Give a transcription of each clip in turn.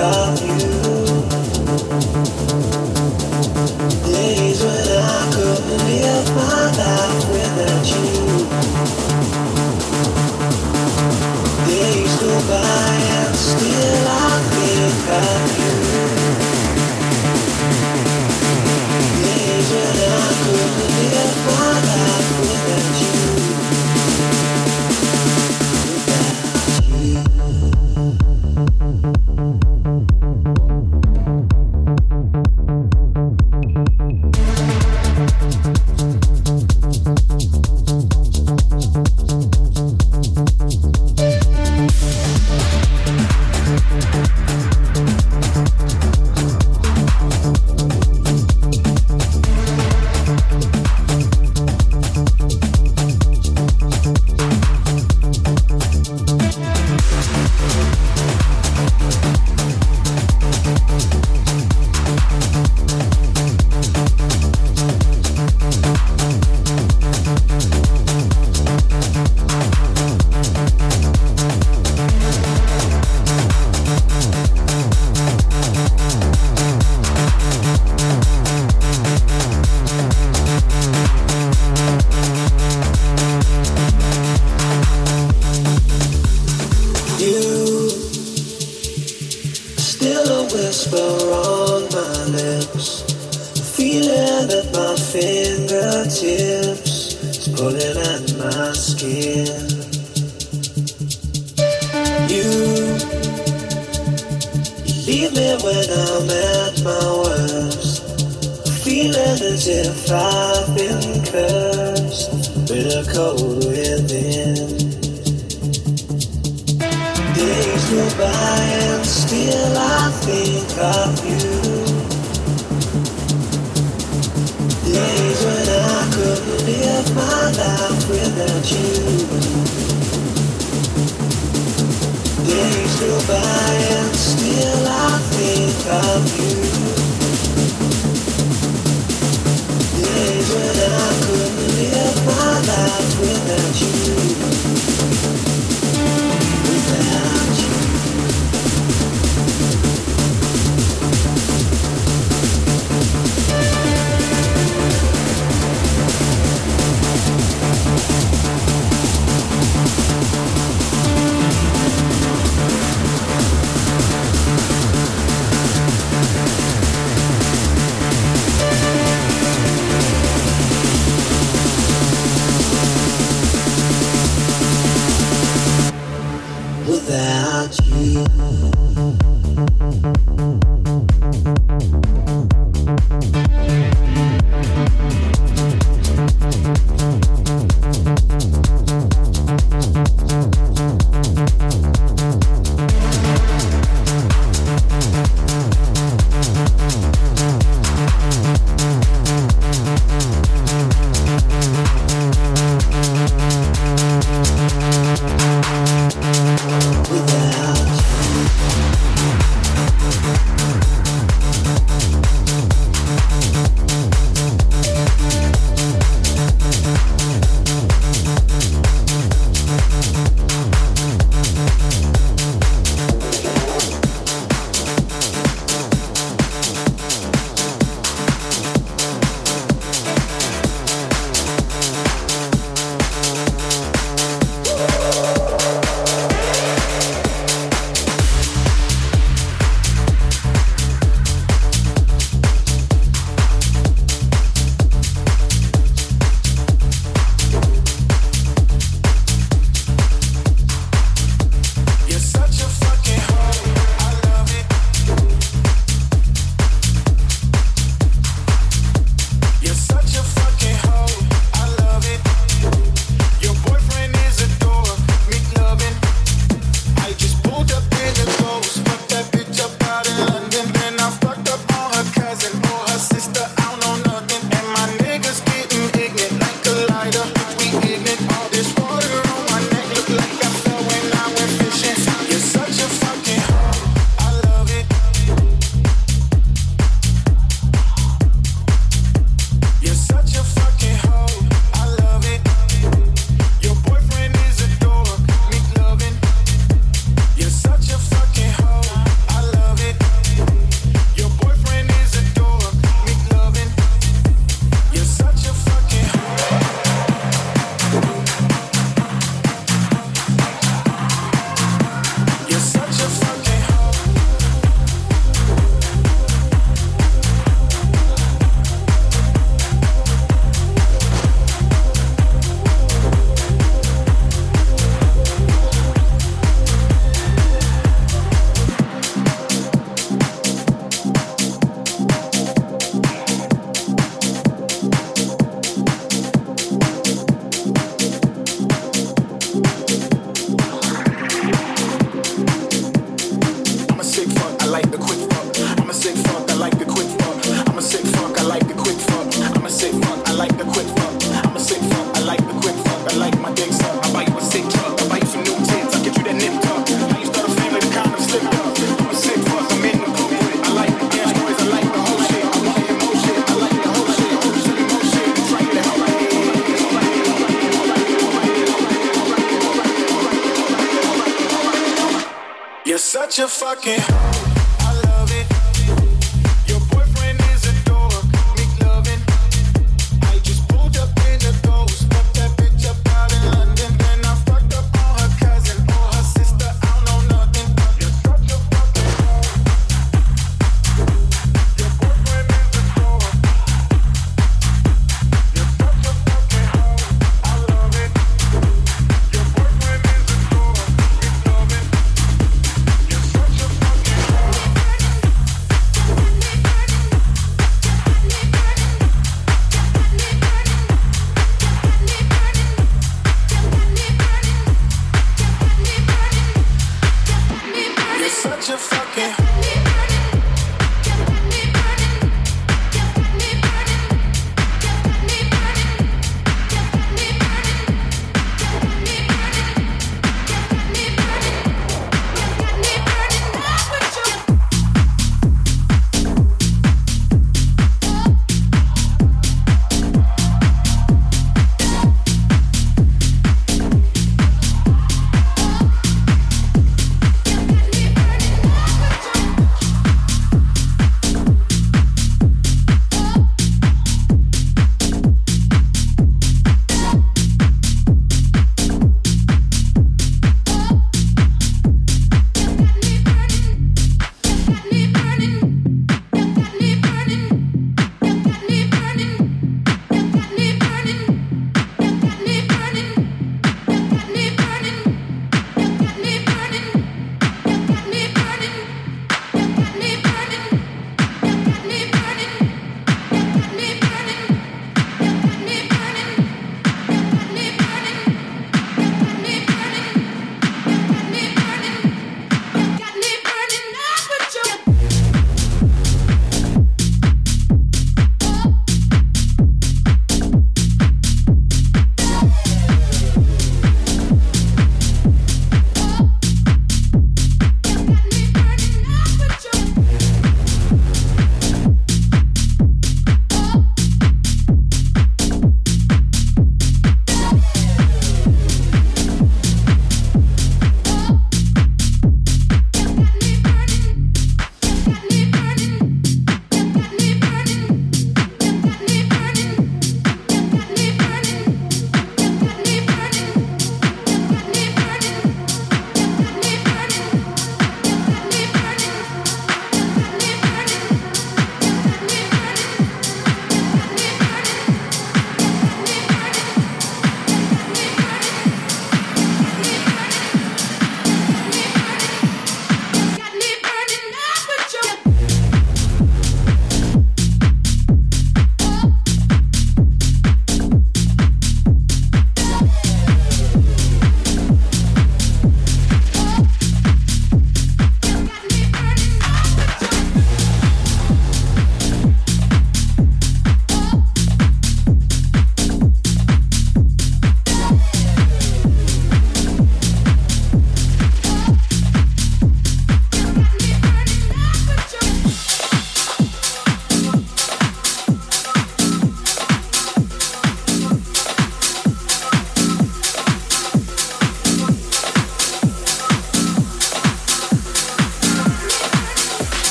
love you.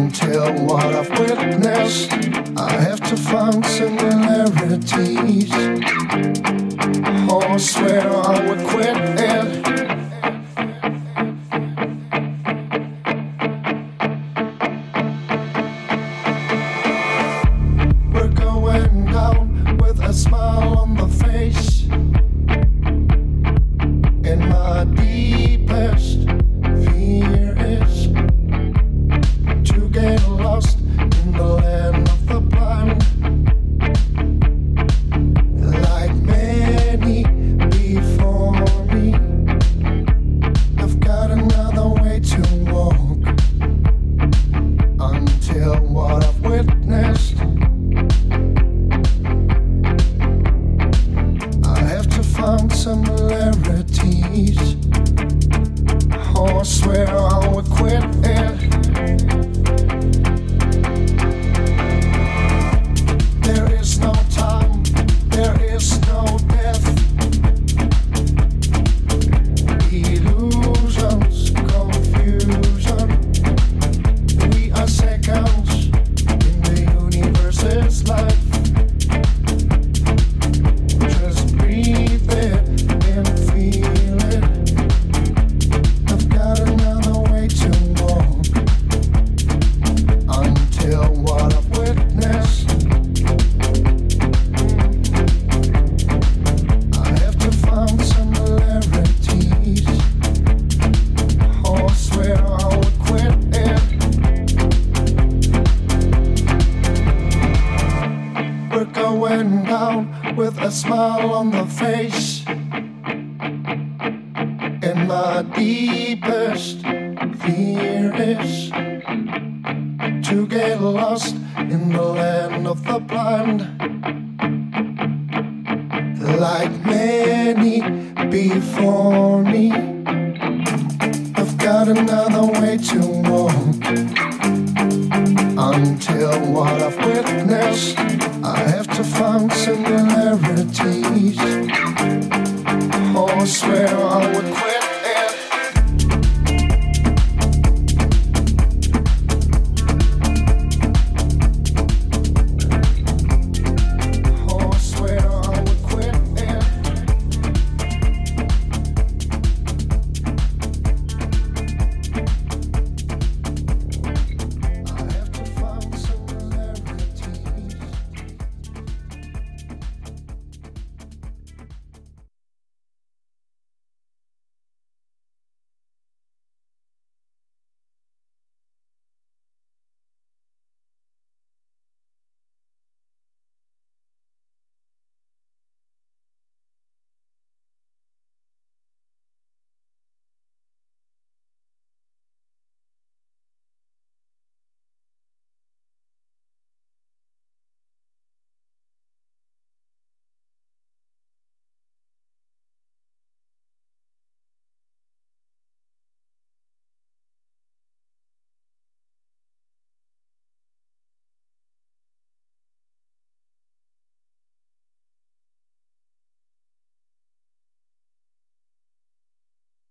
couldn't tell what I've witnessed. I have to find similarities. Oh, I swear I would quit it.